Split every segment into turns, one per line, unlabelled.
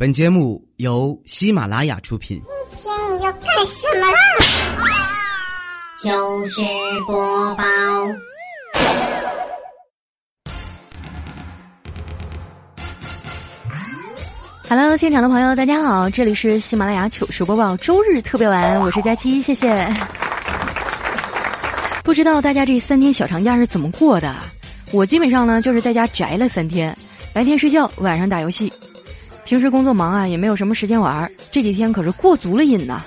本节目由喜马拉雅出品。
今天你要干什么啦？
糗事播报。
Hello，现场的朋友，大家好，这里是喜马拉雅糗事播报周日特别晚，我是佳期，谢谢。不知道大家这三天小长假是怎么过的？我基本上呢就是在家宅了三天，白天睡觉，晚上打游戏。平时工作忙啊，也没有什么时间玩儿。这几天可是过足了瘾呐，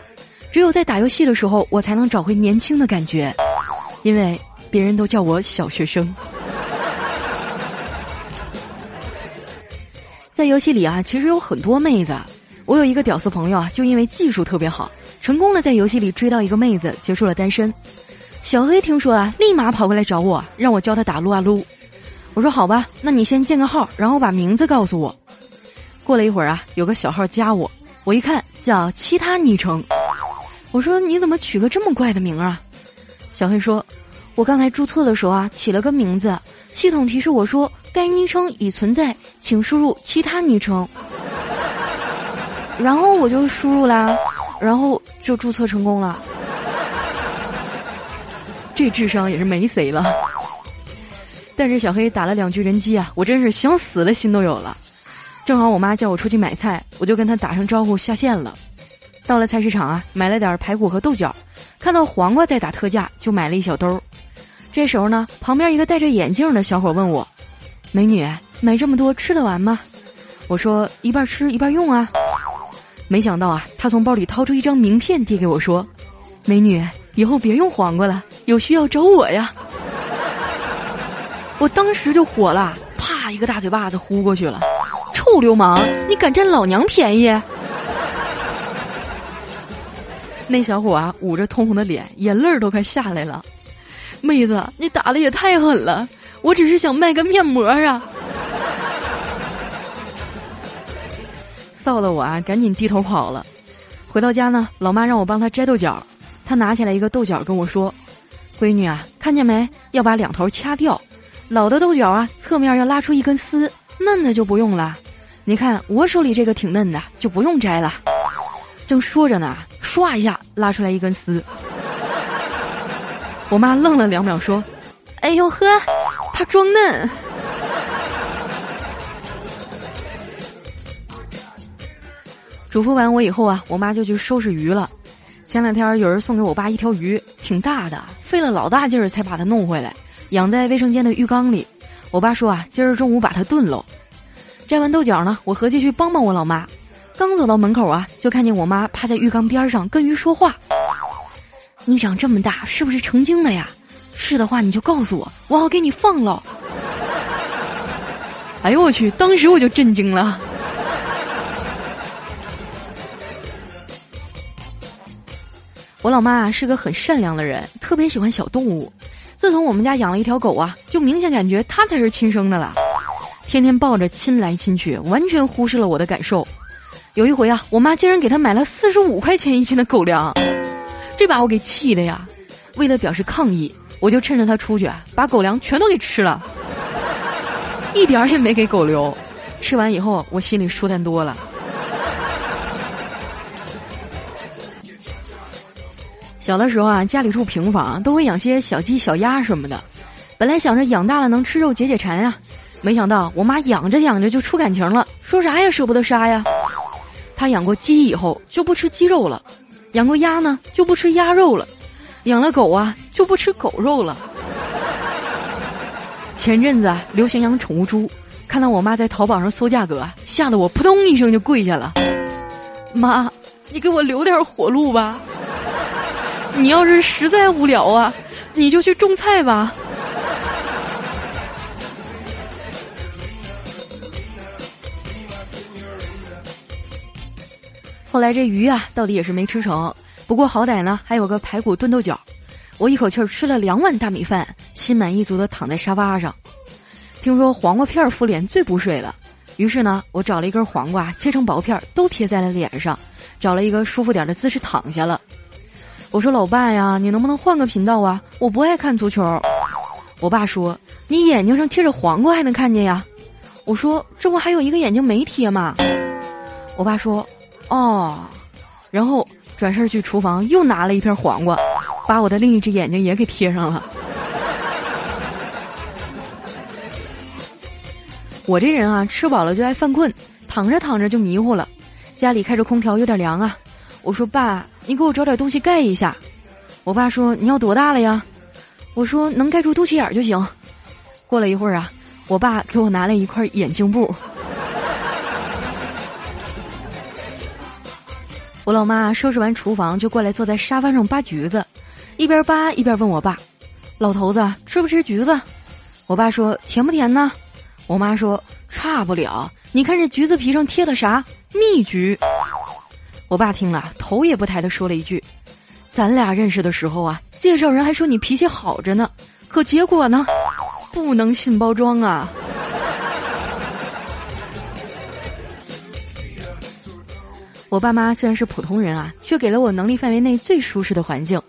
只有在打游戏的时候，我才能找回年轻的感觉。因为别人都叫我小学生。在游戏里啊，其实有很多妹子。我有一个屌丝朋友啊，就因为技术特别好，成功的在游戏里追到一个妹子，结束了单身。小黑听说啊，立马跑过来找我，让我教他打撸啊撸。我说好吧，那你先建个号，然后把名字告诉我。过了一会儿啊，有个小号加我，我一看叫其他昵称，我说你怎么取个这么怪的名啊？小黑说，我刚才注册的时候啊，起了个名字，系统提示我说该昵称已存在，请输入其他昵称，然后我就输入啦，然后就注册成功了。这智商也是没谁了。但是小黑打了两局人机啊，我真是想死的心都有了。正好我妈叫我出去买菜，我就跟她打声招呼下线了。到了菜市场啊，买了点排骨和豆角，看到黄瓜在打特价，就买了一小兜。这时候呢，旁边一个戴着眼镜的小伙问我：“美女，买这么多吃得完吗？”我说：“一半吃一半用啊。”没想到啊，他从包里掏出一张名片递给我说：“美女，以后别用黄瓜了，有需要找我呀。”我当时就火了，啪一个大嘴巴子呼过去了。臭流氓！你敢占老娘便宜？那小伙啊，捂着通红的脸，眼泪儿都快下来了。妹子，你打的也太狠了！我只是想卖个面膜啊！臊的我啊，赶紧低头跑了。回到家呢，老妈让我帮她摘豆角，她拿起来一个豆角跟我说：“闺女啊，看见没？要把两头掐掉。老的豆角啊，侧面要拉出一根丝，嫩的就不用了。”你看我手里这个挺嫩的，就不用摘了。正说着呢，唰一下拉出来一根丝。我妈愣了两秒，说：“哎呦呵，他装嫩。”嘱咐完我以后啊，我妈就去收拾鱼了。前两天有人送给我爸一条鱼，挺大的，费了老大劲儿才把它弄回来，养在卫生间的浴缸里。我爸说啊，今儿中午把它炖喽。摘完豆角呢，我合计去帮帮我老妈。刚走到门口啊，就看见我妈趴在浴缸边上跟鱼说话：“你长这么大是不是成精了呀？是的话你就告诉我，我好给你放了。”哎呦我去！当时我就震惊了。我老妈是个很善良的人，特别喜欢小动物。自从我们家养了一条狗啊，就明显感觉它才是亲生的了。天天抱着亲来亲去，完全忽视了我的感受。有一回啊，我妈竟然给他买了四十五块钱一斤的狗粮，这把我给气的呀！为了表示抗议，我就趁着他出去，把狗粮全都给吃了，一点儿也没给狗留。吃完以后，我心里舒坦多了。小的时候啊，家里住平房，都会养些小鸡、小鸭什么的。本来想着养大了能吃肉解解馋啊。没想到我妈养着养着就出感情了，说啥也舍不得杀呀。她养过鸡以后就不吃鸡肉了，养过鸭呢就不吃鸭肉了，养了狗啊就不吃狗肉了。前阵子流行养宠物猪，看到我妈在淘宝上搜价格，吓得我扑通一声就跪下了。妈，你给我留点活路吧。你要是实在无聊啊，你就去种菜吧。后来这鱼啊，到底也是没吃成。不过好歹呢，还有个排骨炖豆角。我一口气吃了两碗大米饭，心满意足的躺在沙发上。听说黄瓜片敷脸最补水了，于是呢，我找了一根黄瓜切成薄片，都贴在了脸上，找了一个舒服点的姿势躺下了。我说：“老爸呀，你能不能换个频道啊？我不爱看足球。”我爸说：“你眼睛上贴着黄瓜还能看见呀？”我说：“这不还有一个眼睛没贴吗？”我爸说：“哦。”然后转身去厨房又拿了一片黄瓜，把我的另一只眼睛也给贴上了。我这人啊，吃饱了就爱犯困，躺着躺着就迷糊了。家里开着空调，有点凉啊。我说：“爸，你给我找点东西盖一下。”我爸说：“你要多大了呀？”我说：“能盖住肚脐眼就行。”过了一会儿啊，我爸给我拿了一块眼镜布。我老妈收拾完厨房就过来坐在沙发上扒橘子，一边扒一边问我爸：“老头子吃不吃橘子？”我爸说：“甜不甜呢？”我妈说：“差不了，你看这橘子皮上贴的啥？蜜橘。”我爸听了头也不抬的说了一句：“咱俩认识的时候啊，介绍人还说你脾气好着呢，可结果呢，不能信包装啊。”我爸妈虽然是普通人啊，却给了我能力范围内最舒适的环境。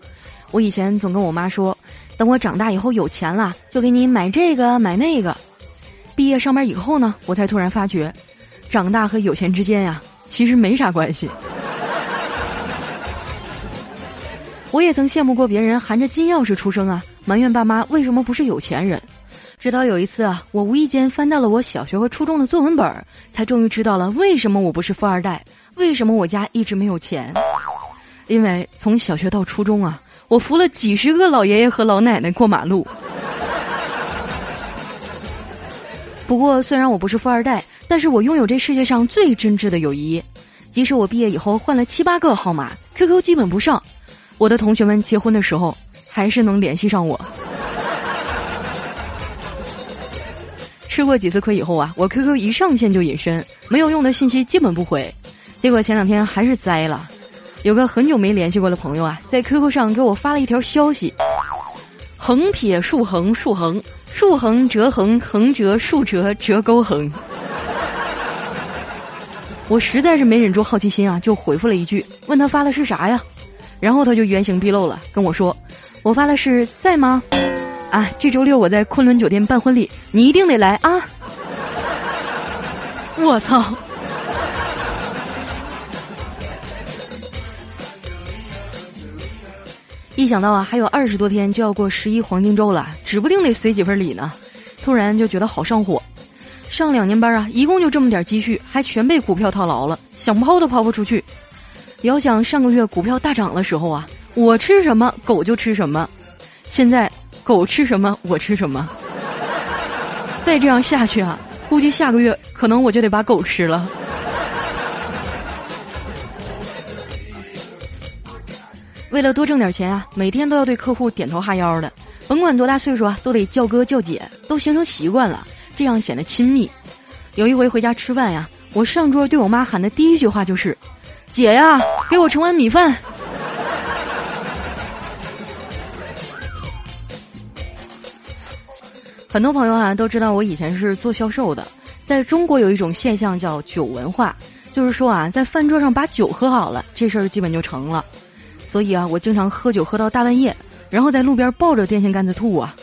我以前总跟我妈说，等我长大以后有钱了，就给你买这个买那个。毕业上班以后呢，我才突然发觉，长大和有钱之间呀，其实没啥关系。我也曾羡慕过别人含着金钥匙出生啊，埋怨爸妈为什么不是有钱人。直到有一次啊，我无意间翻到了我小学和初中的作文本，才终于知道了为什么我不是富二代，为什么我家一直没有钱。因为从小学到初中啊，我扶了几十个老爷爷和老奶奶过马路。不过，虽然我不是富二代，但是我拥有这世界上最真挚的友谊。即使我毕业以后换了七八个号码，QQ 基本不上，我的同学们结婚的时候还是能联系上我。吃过几次亏以后啊，我 QQ 一上线就隐身，没有用的信息基本不回。结果前两天还是栽了，有个很久没联系过的朋友啊，在 QQ 上给我发了一条消息：横撇竖横竖横竖横折横横折竖折折钩横。我实在是没忍住好奇心啊，就回复了一句，问他发的是啥呀？然后他就原形毕露了，跟我说：“我发的是在吗？”啊，这周六我在昆仑酒店办婚礼，你一定得来啊！我操！一想到啊，还有二十多天就要过十一黄金周了，指不定得随几份礼呢，突然就觉得好上火。上两年班啊，一共就这么点积蓄，还全被股票套牢了，想抛都抛不出去。遥想上个月股票大涨的时候啊，我吃什么狗就吃什么，现在。狗吃什么，我吃什么。再这样下去啊，估计下个月可能我就得把狗吃了。为了多挣点钱啊，每天都要对客户点头哈腰的，甭管多大岁数啊，都得叫哥叫姐，都形成习惯了，这样显得亲密。有一回回家吃饭呀，我上桌对我妈喊的第一句话就是：“姐呀，给我盛碗米饭。”很多朋友啊都知道我以前是做销售的，在中国有一种现象叫酒文化，就是说啊，在饭桌上把酒喝好了，这事儿基本就成了。所以啊，我经常喝酒喝到大半夜，然后在路边抱着电线杆子吐啊。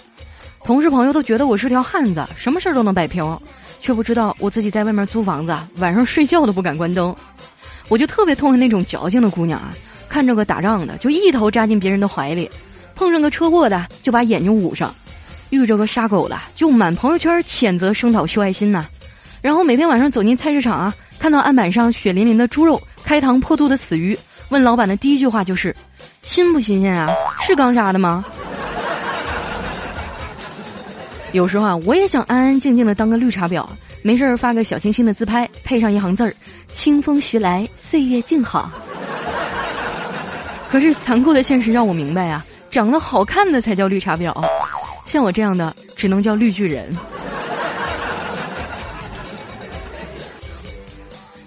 同事朋友都觉得我是条汉子，什么事儿都能摆平，却不知道我自己在外面租房子，晚上睡觉都不敢关灯。我就特别痛恨那种矫情的姑娘啊，看着个打仗的就一头扎进别人的怀里，碰上个车祸的就把眼睛捂上。遇着个杀狗的，就满朋友圈谴责声讨秀爱心呐，然后每天晚上走进菜市场啊，看到案板上血淋淋的猪肉、开膛破肚的死鱼，问老板的第一句话就是：“新不新鲜啊？是刚杀的吗？”有时候啊，我也想安安静静的当个绿茶婊，没事儿发个小清新的自拍，配上一行字儿：“清风徐来，岁月静好。”可是残酷的现实让我明白啊，长得好看的才叫绿茶婊。像我这样的只能叫绿巨人。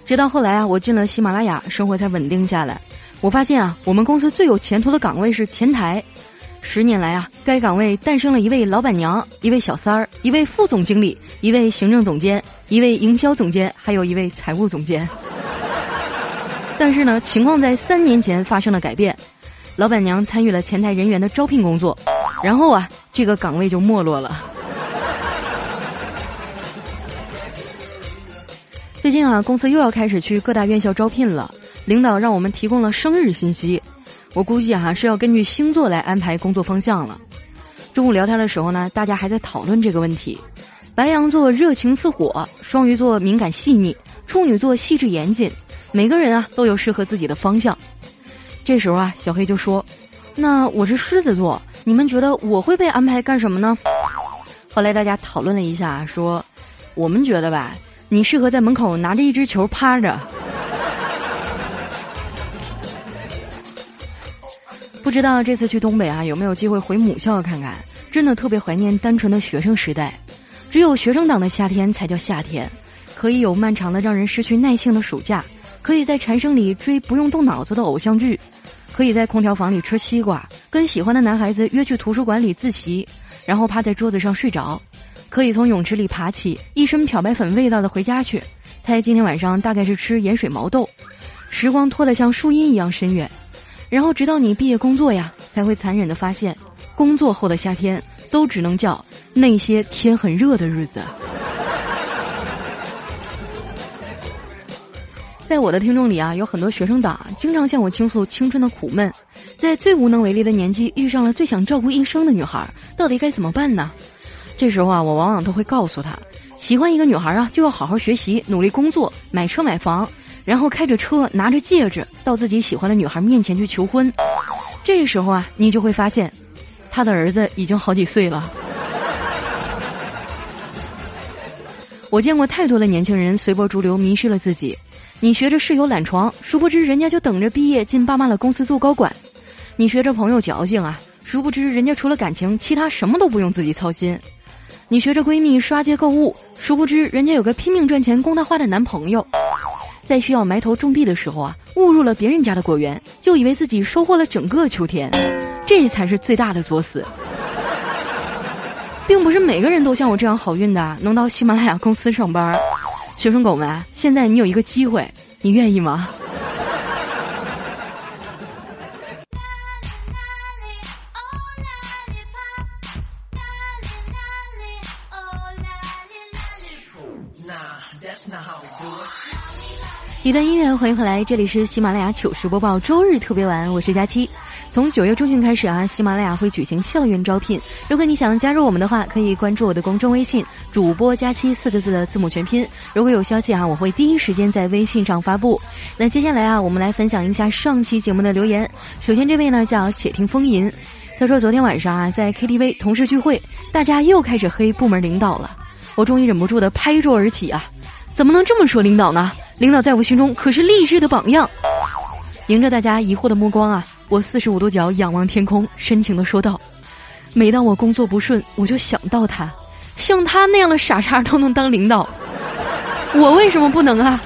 直到后来啊，我进了喜马拉雅，生活才稳定下来。我发现啊，我们公司最有前途的岗位是前台。十年来啊，该岗位诞生了一位老板娘、一位小三儿、一位副总经理、一位行政总监、一位营销总监，还有一位财务总监。但是呢，情况在三年前发生了改变，老板娘参与了前台人员的招聘工作。然后啊，这个岗位就没落了。最近啊，公司又要开始去各大院校招聘了，领导让我们提供了生日信息。我估计哈是要根据星座来安排工作方向了。中午聊天的时候呢，大家还在讨论这个问题。白羊座热情似火，双鱼座敏感细腻，处女座细致严谨。每个人啊都有适合自己的方向。这时候啊，小黑就说：“那我是狮子座，你们觉得我会被安排干什么呢？”后来大家讨论了一下，说：“我们觉得吧，你适合在门口拿着一只球趴着。”不知道这次去东北啊，有没有机会回母校看看？真的特别怀念单纯的学生时代，只有学生党的夏天才叫夏天，可以有漫长的让人失去耐性的暑假，可以在蝉声里追不用动脑子的偶像剧，可以在空调房里吃西瓜，跟喜欢的男孩子约去图书馆里自习，然后趴在桌子上睡着，可以从泳池里爬起，一身漂白粉味道的回家去，猜今天晚上大概是吃盐水毛豆，时光拖得像树荫一样深远。然后直到你毕业工作呀，才会残忍的发现，工作后的夏天都只能叫那些天很热的日子。在我的听众里啊，有很多学生党经常向我倾诉青春的苦闷，在最无能为力的年纪遇上了最想照顾一生的女孩，到底该怎么办呢？这时候啊，我往往都会告诉他，喜欢一个女孩啊，就要好好学习，努力工作，买车买房。然后开着车，拿着戒指，到自己喜欢的女孩面前去求婚。这时候啊，你就会发现，他的儿子已经好几岁了。我见过太多的年轻人随波逐流，迷失了自己。你学着室友懒床，殊不知人家就等着毕业进爸妈的公司做高管；你学着朋友矫情啊，殊不知人家除了感情，其他什么都不用自己操心；你学着闺蜜刷街购物，殊不知人家有个拼命赚钱供她花的男朋友。在需要埋头种地的时候啊，误入了别人家的果园，就以为自己收获了整个秋天，这才是最大的作死。并不是每个人都像我这样好运的，能到喜马拉雅公司上班。学生狗们，现在你有一个机会，你愿意吗？一段音乐，欢迎回来，这里是喜马拉雅糗事播报周日特别晚，我是佳期。从九月中旬开始啊，喜马拉雅会举行校园招聘，如果你想加入我们的话，可以关注我的公众微信“主播佳期”四个字的字母全拼。如果有消息啊，我会第一时间在微信上发布。那接下来啊，我们来分享一下上期节目的留言。首先这位呢叫且听风吟，他说昨天晚上啊在 KTV 同事聚会，大家又开始黑部门领导了，我终于忍不住的拍桌而起啊，怎么能这么说领导呢？领导在我心中可是励志的榜样。迎着大家疑惑的目光啊，我四十五度角仰望天空，深情的说道：“每当我工作不顺，我就想到他，像他那样的傻叉都能当领导，我为什么不能啊？”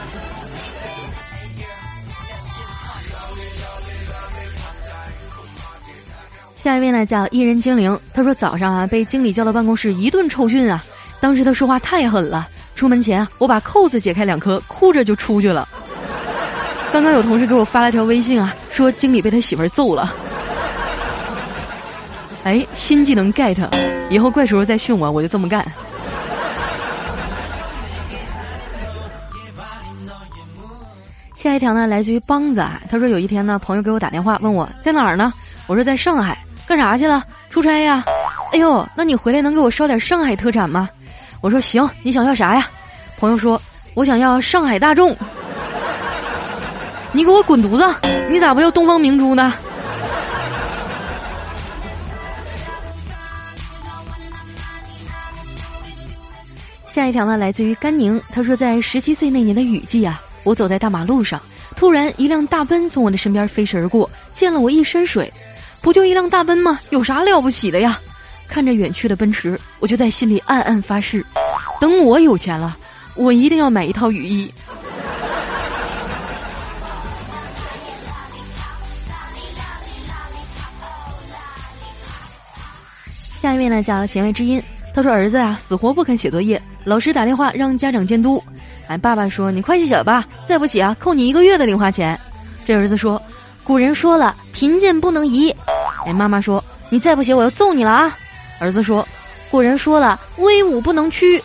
下一位呢叫一人精灵，他说早上啊被经理叫到办公室一顿臭训啊，当时他说话太狠了。出门前啊，我把扣子解开两颗，哭着就出去了。刚刚有同事给我发了条微信啊，说经理被他媳妇儿揍了。哎，新技能 get，以后怪叔叔再训我，我就这么干。下一条呢，来自于梆子啊，他说有一天呢，朋友给我打电话问我在哪儿呢，我说在上海，干啥去了？出差呀？哎呦，那你回来能给我捎点上海特产吗？我说行，你想要啥呀？朋友说，我想要上海大众。你给我滚犊子！你咋不要东方明珠呢？下一条呢，来自于甘宁，他说在十七岁那年的雨季啊，我走在大马路上，突然一辆大奔从我的身边飞驰而过，溅了我一身水。不就一辆大奔吗？有啥了不起的呀？看着远去的奔驰，我就在心里暗暗发誓：等我有钱了，我一定要买一套雨衣。下一位呢，叫弦外之音。他说：“儿子啊，死活不肯写作业，老师打电话让家长监督。哎，爸爸说你快去写吧，再不写啊，扣你一个月的零花钱。”这儿子说：“古人说了，贫贱不能移。”哎，妈妈说：“你再不写，我要揍你了啊！”儿子说：“古人说了，威武不能屈。”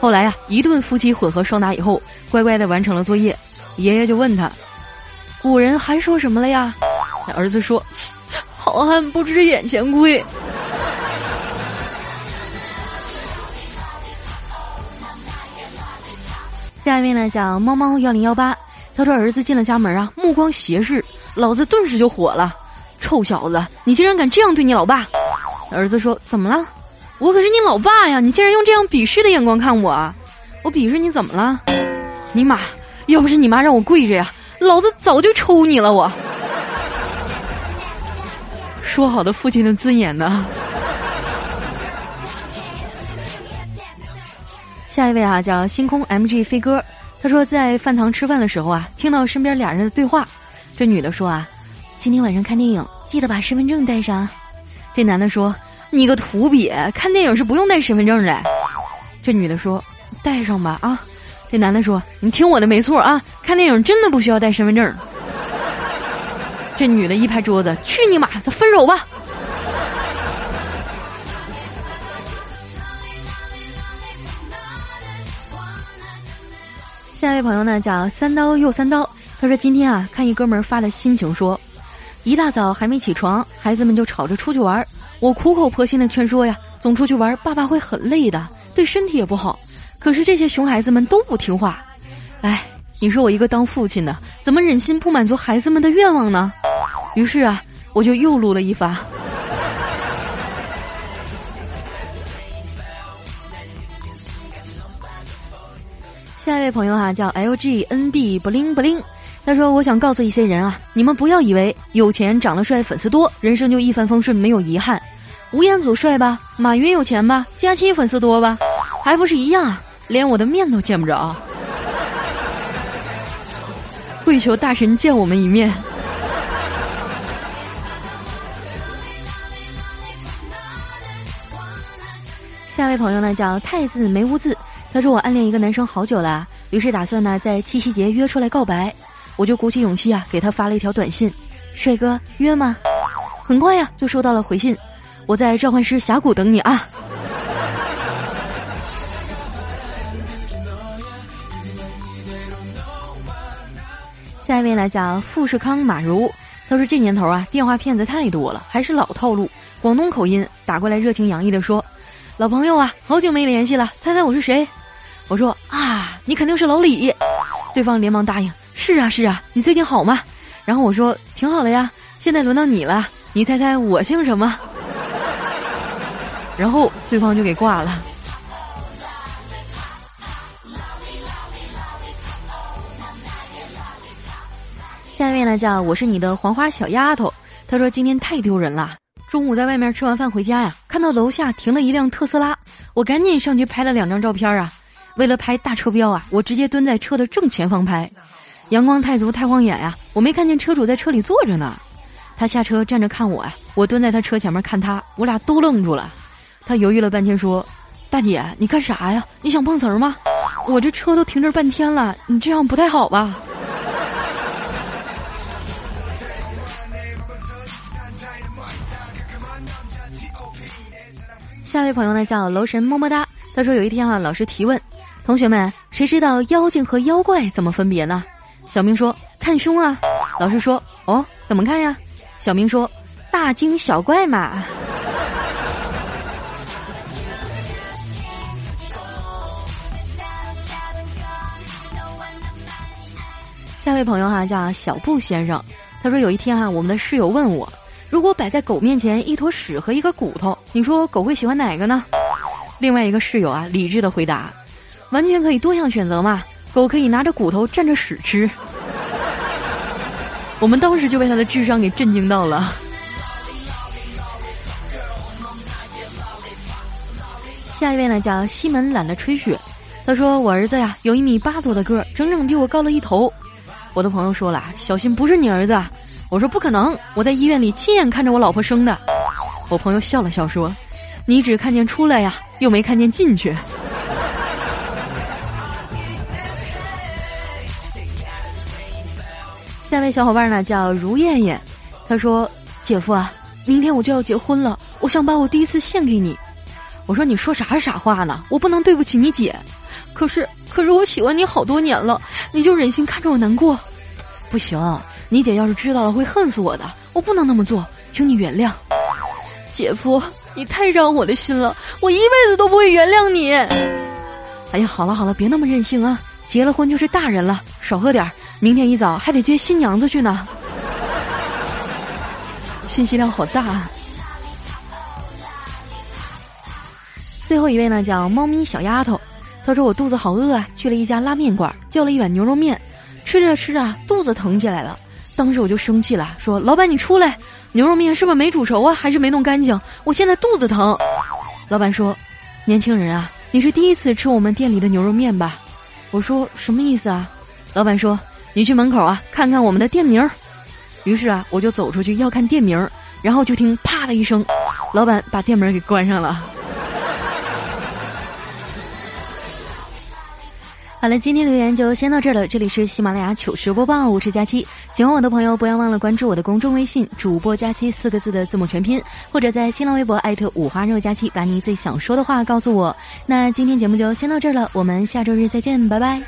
后来呀，一顿夫妻混合双打以后，乖乖的完成了作业。爷爷就问他：“古人还说什么了呀？”儿子说：“好汉不知眼前亏。”下一位呢，叫猫猫幺零幺八。他说：“儿子进了家门啊，目光斜视，老子顿时就火了。臭小子，你竟然敢这样对你老爸！”儿子说：“怎么了？我可是你老爸呀！你竟然用这样鄙视的眼光看我，我鄙视你怎么了？你妈！要不是你妈让我跪着呀，老子早就抽你了！我 说好的父亲的尊严呢？” 下一位啊，叫星空 MG 飞哥，他说在饭堂吃饭的时候啊，听到身边俩人的对话。这女的说啊，今天晚上看电影，记得把身份证带上。这男的说，你个土鳖，看电影是不用带身份证的。这女的说，带上吧啊。这男的说，你听我的没错啊，看电影真的不需要带身份证。这女的一拍桌子，去你妈，咱分手吧。下一位朋友呢叫三刀又三刀，他说今天啊看一哥们儿发的心情说，一大早还没起床，孩子们就吵着出去玩，我苦口婆心的劝说呀，总出去玩爸爸会很累的，对身体也不好。可是这些熊孩子们都不听话，哎，你说我一个当父亲的，怎么忍心不满足孩子们的愿望呢？于是啊，我就又录了一发。下一位朋友哈叫 L G N B 不灵不灵，他说：“我想告诉一些人啊，你们不要以为有钱、长得帅、粉丝多，人生就一帆风顺，没有遗憾。吴彦祖帅吧，马云有钱吧，佳期粉丝多吧，还不是一样，连我的面都见不着。跪求大神见我们一面。”下位朋友呢叫太字没污字。他说我暗恋一个男生好久了，于是打算呢在七夕节约出来告白，我就鼓起勇气啊给他发了一条短信：“帅哥约吗？”很快呀就收到了回信：“我在召唤师峡谷等你啊。”下一位来讲富士康马如，他说这年头啊电话骗子太多了，还是老套路，广东口音打过来热情洋溢的说：“老朋友啊，好久没联系了，猜猜我是谁？”我说啊，你肯定是老李，对方连忙答应。是啊是啊，你最近好吗？然后我说挺好的呀。现在轮到你了，你猜猜我姓什么？然后对方就给挂了。下一位呢叫我是你的黄花小丫头，他说今天太丢人了。中午在外面吃完饭回家呀，看到楼下停了一辆特斯拉，我赶紧上去拍了两张照片啊。为了拍大车标啊，我直接蹲在车的正前方拍，阳光太足太晃眼呀，我没看见车主在车里坐着呢。他下车站着看我呀，我蹲在他车前面看他，我俩都愣住了。他犹豫了半天说：“大姐，你干啥呀？你想碰瓷儿吗？我这车都停这半天了，你这样不太好吧？”下一位朋友呢叫楼神么么哒，他说有一天啊，老师提问。同学们，谁知道妖精和妖怪怎么分别呢？小明说：“看胸啊。”老师说：“哦，怎么看呀？”小明说：“大惊小怪嘛。”下位朋友哈叫小布先生，他说有一天哈，我们的室友问我，如果摆在狗面前一坨屎和一根骨头，你说狗会喜欢哪个呢？另外一个室友啊理智的回答。完全可以多项选择嘛，狗可以拿着骨头蘸着屎吃。我们当时就被他的智商给震惊到了。下一位呢叫西门懒得吹雪，他说我儿子呀有一米八多的个，整整比我高了一头。我的朋友说了，小心不是你儿子。我说不可能，我在医院里亲眼看着我老婆生的。我朋友笑了笑说，你只看见出来呀，又没看见进去。下一位小伙伴呢叫如艳艳，他说：“姐夫啊，明天我就要结婚了，我想把我第一次献给你。”我说：“你说啥傻话呢？我不能对不起你姐。”可是可是我喜欢你好多年了，你就忍心看着我难过？不行，你姐要是知道了会恨死我的，我不能那么做，请你原谅。姐夫，你太伤我的心了，我一辈子都不会原谅你。哎呀，好了好了，别那么任性啊！结了婚就是大人了，少喝点儿，明天一早还得接新娘子去呢。信息量好大。最后一位呢，叫猫咪小丫头，她说我肚子好饿啊，去了一家拉面馆，叫了一碗牛肉面，吃着吃着肚子疼起来了，当时我就生气了，说老板你出来，牛肉面是不是没煮熟啊，还是没弄干净？我现在肚子疼。老板说，年轻人啊。你是第一次吃我们店里的牛肉面吧？我说什么意思啊？老板说你去门口啊，看看我们的店名。于是啊，我就走出去要看店名，然后就听啪的一声，老板把店门给关上了。好了，今天留言就先到这儿了。这里是喜马拉雅糗事播报，我是佳期。喜欢我的朋友，不要忘了关注我的公众微信“主播佳期”四个字的字母全拼，或者在新浪微博艾特五花肉佳期，把你最想说的话告诉我。那今天节目就先到这儿了，我们下周日再见，拜拜。